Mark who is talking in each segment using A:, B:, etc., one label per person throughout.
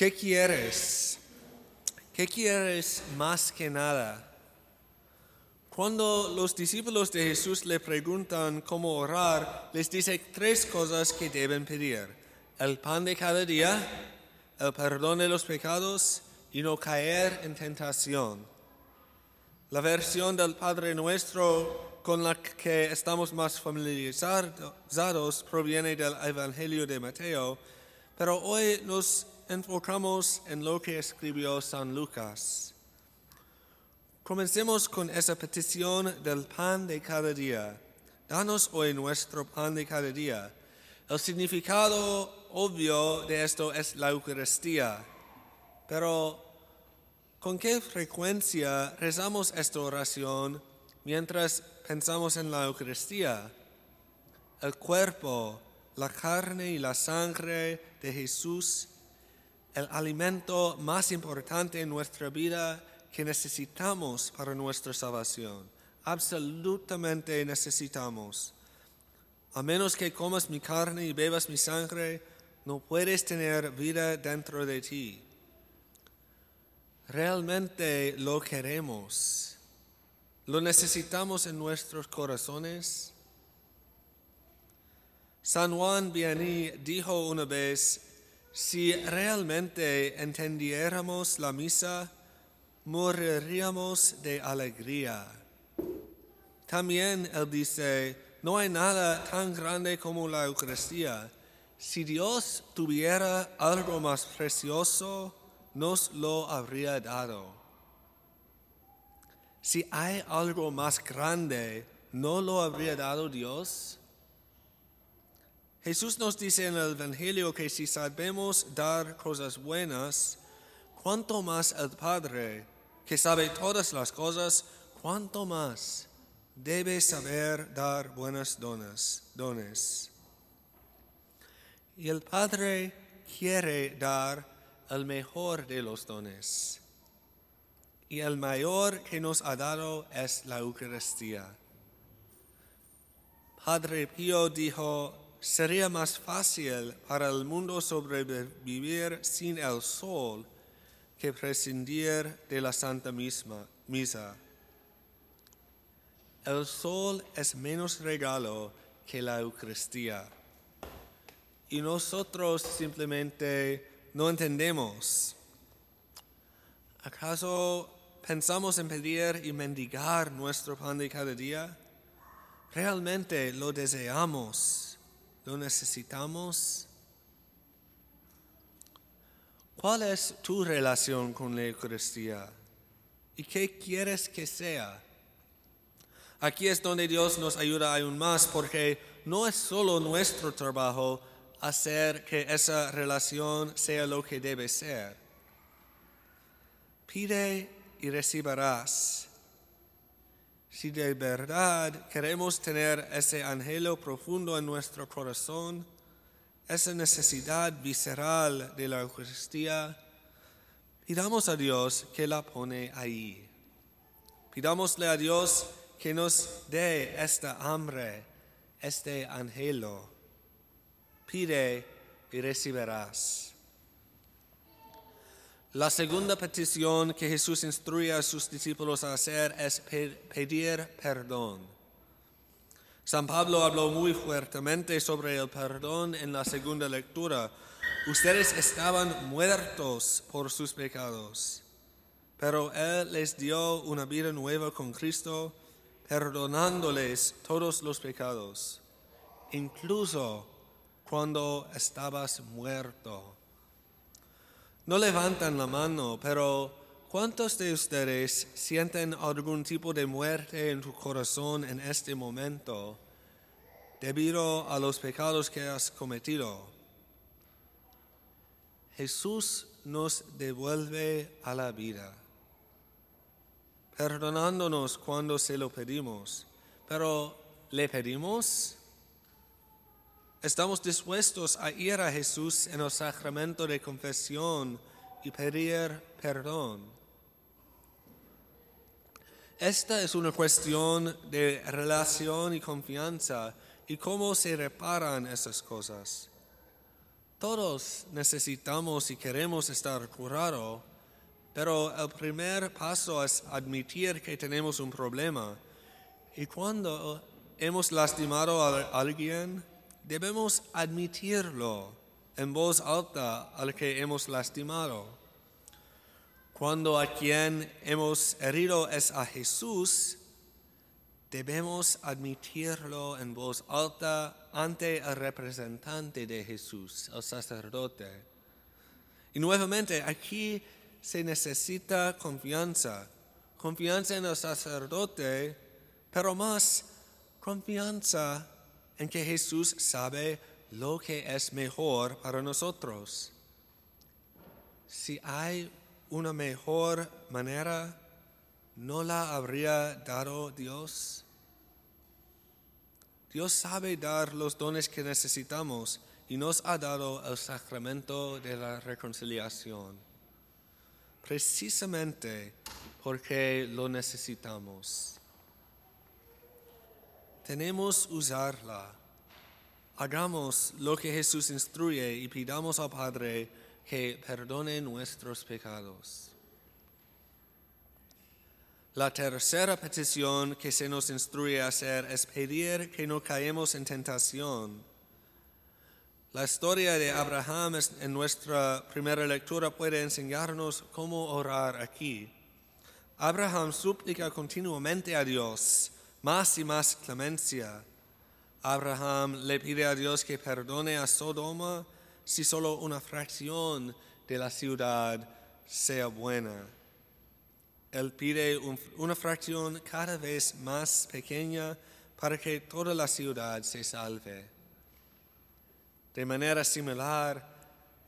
A: ¿Qué quieres? ¿Qué quieres más que nada? Cuando los discípulos de Jesús le preguntan cómo orar, les dice tres cosas que deben pedir. El pan de cada día, el perdón de los pecados y no caer en tentación. La versión del Padre Nuestro con la que estamos más familiarizados proviene del Evangelio de Mateo, pero hoy nos enfocamos en lo que escribió San Lucas. Comencemos con esa petición del pan de cada día. Danos hoy nuestro pan de cada día. El significado obvio de esto es la Eucaristía, pero ¿con qué frecuencia rezamos esta oración mientras pensamos en la Eucaristía? El cuerpo, la carne y la sangre de Jesús el alimento más importante en nuestra vida que necesitamos para nuestra salvación. Absolutamente necesitamos. A menos que comas mi carne y bebas mi sangre, no puedes tener vida dentro de ti. Realmente lo queremos. Lo necesitamos en nuestros corazones. San Juan Vianney dijo una vez, si realmente entendiéramos la misa, moriríamos de alegría. También él dice, no hay nada tan grande como la Eucaristía. Si Dios tuviera algo más precioso, nos lo habría dado. Si hay algo más grande, ¿no lo habría dado Dios? Jesús nos dice en el Evangelio que si sabemos dar cosas buenas, cuanto más el Padre, que sabe todas las cosas, cuanto más debe saber dar buenas dones. dones. Y el Padre quiere dar el mejor de los dones. Y el mayor que nos ha dado es la Eucaristía. Padre Pío dijo, sería más fácil para el mundo sobrevivir sin el sol que prescindir de la Santa Misa. El sol es menos regalo que la Eucaristía. Y nosotros simplemente no entendemos. ¿Acaso pensamos en pedir y mendigar nuestro pan de cada día? Realmente lo deseamos lo necesitamos. ¿Cuál es tu relación con la Eucaristía? ¿Y qué quieres que sea? Aquí es donde Dios nos ayuda aún más porque no es solo nuestro trabajo hacer que esa relación sea lo que debe ser. Pide y recibirás. Si de verdad queremos tener ese anhelo profundo en nuestro corazón, esa necesidad visceral de la Eucaristía, pidamos a Dios que la pone ahí. Pidámosle a Dios que nos dé esta hambre, este anhelo. Pide y recibirás. La segunda petición que Jesús instruye a sus discípulos a hacer es pedir perdón. San Pablo habló muy fuertemente sobre el perdón en la segunda lectura. Ustedes estaban muertos por sus pecados, pero Él les dio una vida nueva con Cristo, perdonándoles todos los pecados, incluso cuando estabas muerto. No levantan la mano, pero ¿cuántos de ustedes sienten algún tipo de muerte en tu corazón en este momento debido a los pecados que has cometido? Jesús nos devuelve a la vida, perdonándonos cuando se lo pedimos, pero ¿le pedimos? Estamos dispuestos a ir a Jesús en el sacramento de confesión y pedir perdón. Esta es una cuestión de relación y confianza y cómo se reparan esas cosas. Todos necesitamos y queremos estar curados, pero el primer paso es admitir que tenemos un problema. Y cuando hemos lastimado a alguien, debemos admitirlo en voz alta al que hemos lastimado. Cuando a quien hemos herido es a Jesús, debemos admitirlo en voz alta ante el representante de Jesús, el sacerdote. Y nuevamente aquí se necesita confianza, confianza en el sacerdote, pero más confianza en que Jesús sabe lo que es mejor para nosotros. Si hay una mejor manera, ¿no la habría dado Dios? Dios sabe dar los dones que necesitamos y nos ha dado el sacramento de la reconciliación, precisamente porque lo necesitamos. Tenemos usarla. Hagamos lo que Jesús instruye y pidamos al Padre que perdone nuestros pecados. La tercera petición que se nos instruye a hacer es pedir que no caemos en tentación. La historia de Abraham en nuestra primera lectura puede enseñarnos cómo orar aquí. Abraham suplica continuamente a Dios más y más clemencia. Abraham le pide a Dios que perdone a Sodoma si solo una fracción de la ciudad sea buena. Él pide una fracción cada vez más pequeña para que toda la ciudad se salve. De manera similar,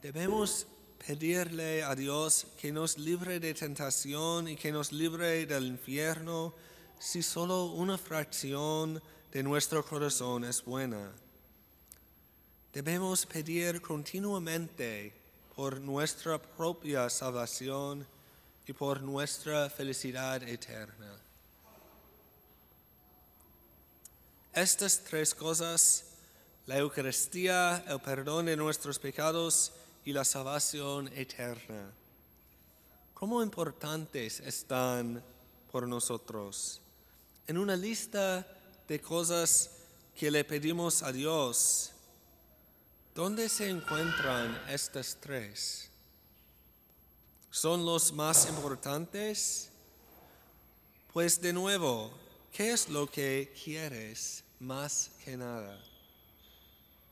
A: debemos pedirle a Dios que nos libre de tentación y que nos libre del infierno si solo una fracción de nuestro corazón es buena. Debemos pedir continuamente por nuestra propia salvación y por nuestra felicidad eterna. Estas tres cosas, la Eucaristía, el perdón de nuestros pecados y la salvación eterna, ¿cómo importantes están por nosotros? En una lista de cosas que le pedimos a Dios, ¿dónde se encuentran estas tres? son los más importantes? Pues de nuevo, ¿qué es lo que quieres más que nada?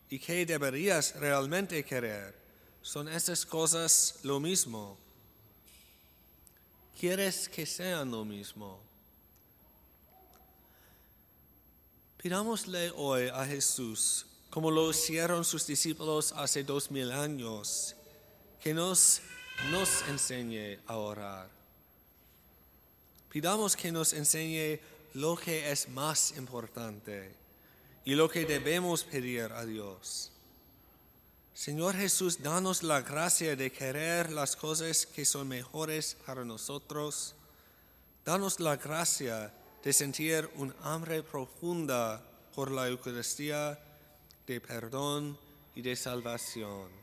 A: ¿Y qué deberías realmente querer? ¿Son esas cosas lo mismo? ¿Quieres que sean lo mismo? Pidámosle hoy a Jesús, como lo hicieron sus discípulos hace dos mil años, que nos nos enseñe a orar. Pidamos que nos enseñe lo que es más importante y lo que debemos pedir a Dios. Señor Jesús, danos la gracia de querer las cosas que son mejores para nosotros. Danos la gracia de sentir un hambre profunda por la Eucaristía de perdón y de salvación.